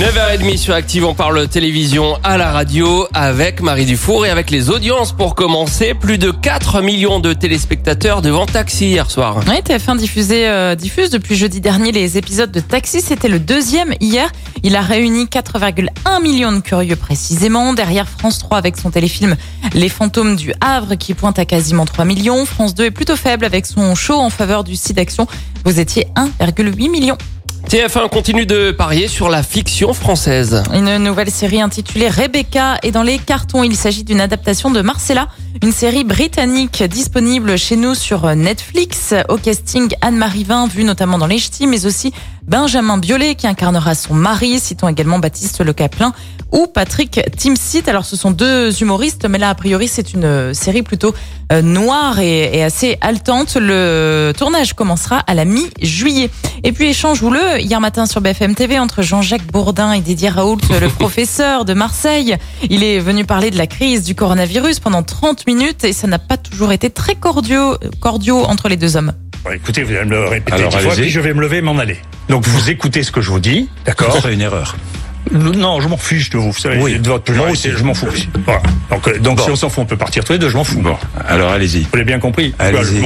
9h30 sur Active, on parle télévision à la radio avec Marie Dufour et avec les audiences pour commencer. Plus de 4 millions de téléspectateurs devant Taxi hier soir. Oui, TF1 diffusé, euh, diffuse depuis jeudi dernier les épisodes de Taxi. C'était le deuxième hier. Il a réuni 4,1 millions de curieux précisément. Derrière France 3 avec son téléfilm Les fantômes du Havre qui pointe à quasiment 3 millions. France 2 est plutôt faible avec son show en faveur du site d'action. Vous étiez 1,8 million. TF1 continue de parier sur la fiction française. Une nouvelle série intitulée Rebecca est dans les cartons. Il s'agit d'une adaptation de Marcella, une série britannique disponible chez nous sur Netflix. Au casting, Anne-Marie Vin, vue notamment dans Les Ch'tis, mais aussi Benjamin Biolay qui incarnera son mari. Citons également Baptiste Le Caplin ou Patrick Timsit. Alors ce sont deux humoristes, mais là a priori c'est une série plutôt euh, noire et, et assez haletante. Le tournage commencera à la mi-juillet. Et puis échange houleux hier matin sur BFM TV entre Jean-Jacques Bourdin et Didier Raoult, le professeur de Marseille. Il est venu parler de la crise du coronavirus pendant 30 minutes et ça n'a pas toujours été très cordiaux, cordiaux entre les deux hommes. Bon, écoutez, vous allez me le répéter Alors, dix fois, puis je vais me lever et m'en aller. Donc vous écoutez ce que je vous dis, d'accord C'est une erreur. Non, je m'en fiche de vous. Vous savez, Oui. de votre je m'en fous. Voilà. Donc, euh, donc Bon. si on s'en fout, on peut partir tous les deux, je m'en fous. Bon, alors allez-y. Vous l'avez bien compris. Allez-y.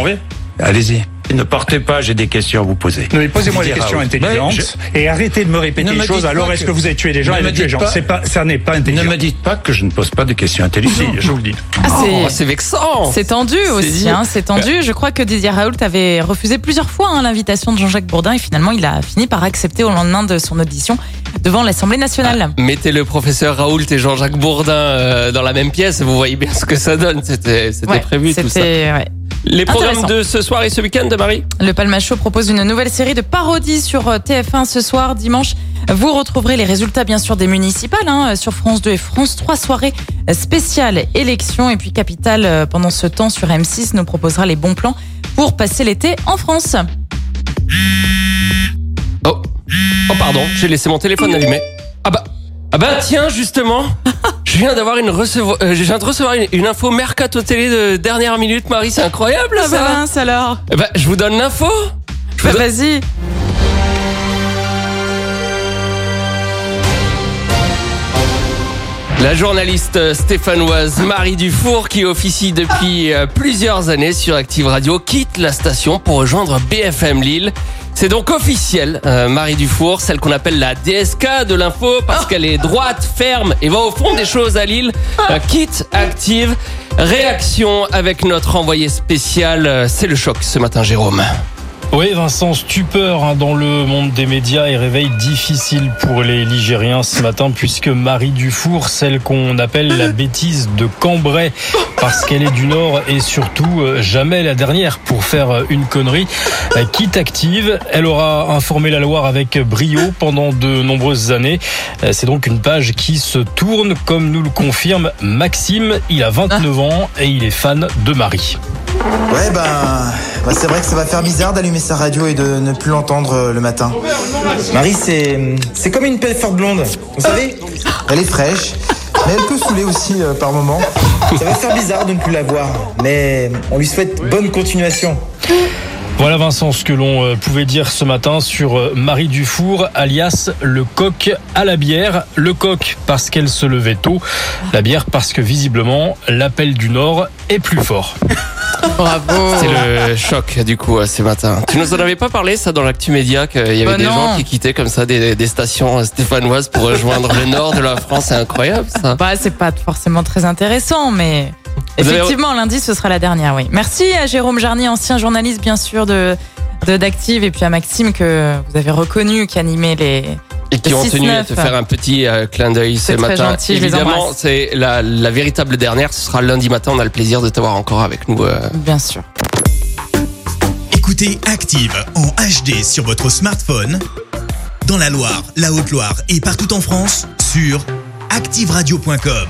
Allez-y. Ne partez pas, j'ai des questions à vous poser. Non, mais posez-moi des questions Raoult. intelligentes et arrêtez de me répéter Ne les me choses. Alors, est-ce que- que vous avez tué des gens Ne et des C'est pas, ça n'est pas Ne intelligent. me dites pas que je ne pose pas de questions intelligentes. Si, je vous le dis. Ah, c'est- vexant. C'est tendu aussi, hein, c'est tendu. Je crois que Didier Raoult avait refusé plusieurs fois hein, l'invitation de Jean-Jacques Bourdin et finalement il a fini par accepter au lendemain de son audition devant l'Assemblée nationale. Mettez le professeur Raoult et Jean-Jacques Bourdin euh, dans la même pièce, vous voyez bien ce que ça donne. C'était Ouais, prévu tout ça. ouais. Les programmes de ce soir et ce week-end de Marie Le Palma Show propose une nouvelle série de parodies sur euh, TF1 ce soir, dimanche. Vous retrouverez les résultats bien sûr des municipales hein, sur France 2 et France 3 soirées spéciales élections et puis Capital euh, pendant ce temps sur M6 nous proposera les bons plans pour passer l'été en France. Oh, oh pardon, j'ai laissé mon téléphone allumé. Ah bah, ah bah tiens justement, je viens d'avoir une recevoir, euh, je viens de recevoir une, une info mercato télé de dernière minute, Marie, c'est incroyable Ah ça. bah mince alors. Eh bah, je vous donne l'info. Bah, vas-y. La journaliste stéphanoise Marie Dufour, qui officie depuis euh, plusieurs années sur Active Radio, quitte la station pour rejoindre BFM Lille. C'est donc officiel, euh, Marie Dufour, celle qu'on appelle la DSK de l'info, parce qu'elle est droite, ferme et va au fond des choses à Lille, euh, quitte Active. Réaction avec notre envoyé spécial, euh, c'est le choc ce matin, Jérôme. Oui, Vincent, stupeur hein, dans le monde des médias et réveil difficile pour les Ligériens ce matin puisque Marie Dufour, celle qu'on appelle la bêtise de Cambrai parce qu'elle est du Nord et surtout euh, jamais la dernière pour faire euh, une connerie, euh, quitte active. Elle aura informé la Loire avec brio pendant de nombreuses années. C'est donc une page qui se tourne comme nous le confirme Maxime. Il a 29 ans et il est fan de Marie. Ouais, ben, c'est vrai que ça va faire bizarre d'allumer sa radio et de ne plus l'entendre euh, le matin. Marie, c'est, comme une pelle forte blonde. Vous savez, elle est fraîche, mais elle peut saouler aussi euh, par moments. Ça va faire bizarre de ne plus la voir, mais on lui souhaite bonne continuation. Voilà Vincent ce que l'on euh, pouvait dire ce matin sur Marie Dufour, alias le coq à la bière. Le coq parce qu'elle se levait tôt, la bière parce que visiblement l'appel du Nord est plus fort. Bravo. C'est le choc du coup euh, ce matin. Tu nous en avais pas parlé ça dans l'actu média qu'il y avait Bah des non. gens qui quittaient comme ça des, des stations stéphanoises pour rejoindre le nord de la France. C'est incroyable ça. Bah, c'est pas forcément très intéressant, mais avez- effectivement, lundi, ce sera la dernière, oui. Merci à Jérôme Jarny, ancien journaliste, bien sûr, de de- d'Active, et puis à Maxime, que vous avez reconnu, qui animait les... Et qui ont tenu à 6-9. te faire un petit euh, clin d'œil ce matin. gentil, Évidemment, c'est la, la véritable dernière. Ce sera lundi matin. On a le plaisir de t'avoir encore avec nous. euh, Bien sûr. Écoutez Active en HD sur votre smartphone, dans la Loire, la Haute-Loire et partout en France, sur activeradio.com.